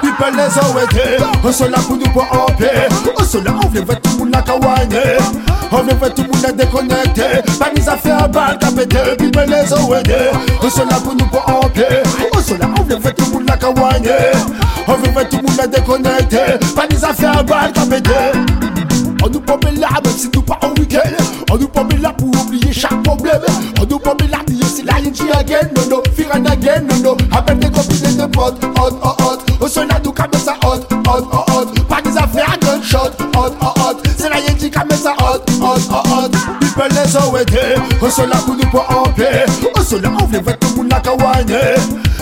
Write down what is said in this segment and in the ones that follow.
people les OED On se là pour en paix On se là on tout le monde la kawaii On veut tout le monde la déconnecter. Pas mis à faire balle qu'à péter. People les OED On se là pour en paix On se là on tout le monde la kawaii On tout le monde la Pas mis à faire balle qu'à péter. On nous promet là, même si nous pas en week-end. On nous promet là pour oublier chaque problème. On nous promet là, la ligne again, non, non, fear and again, non. Appelle des potes, hot, hot, hot. Au sol là, nous comme ça, hot, hot, hot, hot. Pas des affaires à gunshot, hot, hot, hot. C'est la ligne qui comme ça, hot, hot, hot, hot. People les OED, au sol là pour nous pas en paix. Au sol là, on veut tout monde la kawaii.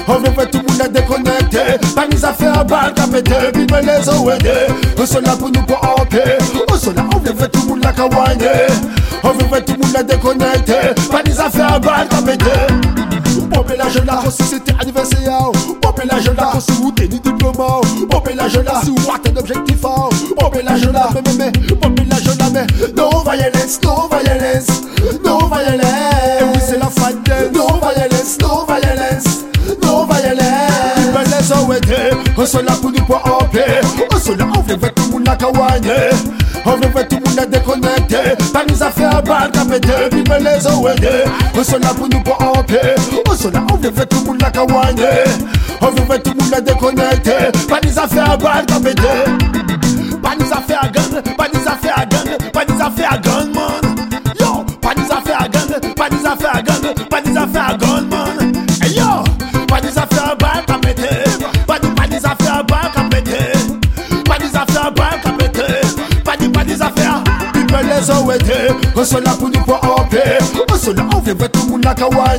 On veut tout monde la déconnecter. Pas des affaires à balle, qu'à péter. People les OED, au sol là pour nous pas en paix. Au sol là, on veut tout monde la kawaii. On veut tout monde la déconnecter. Pas des affaires à balle, qu'à péter. Pompez la jeune si c'était anniversaire. Pompez la si vous tenez diplôme. Pompez la jeune là, si ratez d'objectif. Pompez la jeune là, mais, mais, mais, pompez la jeune là, mais. No violence, no violence, no violence. Et oui, c'est la fight dance. No violence, no violence, no violence. People les OED, on se là pour nous pour en paix. On se là, on veut tout le monde la kawaii. On veut tout le monde la déconnecter. Pas nous à faire balle, qu'à péter. People les on se là pour nous pour en paix. On se là, on veut tout le monde la kawaii. On vivait tout le monde déconnecté. Pas des affaires à balle, t'as pété. Pas des affaires à gang, pas des affaires à gang, pas des affaires à gang, man. Yo, pas des affaires à gang, pas des affaires à gang, pas des affaires à gang, man. Hey yo, pas des affaires à balle, t'as pété. Pas des, pas des affaires à balle, t'as pété. Pas des affaires à balle, t'as pété. Pas des, pas des affaires. People les ont aidés. Qu'on soit là pour nous pour en paix. On soit là, on vivait tout le monde à kawaii.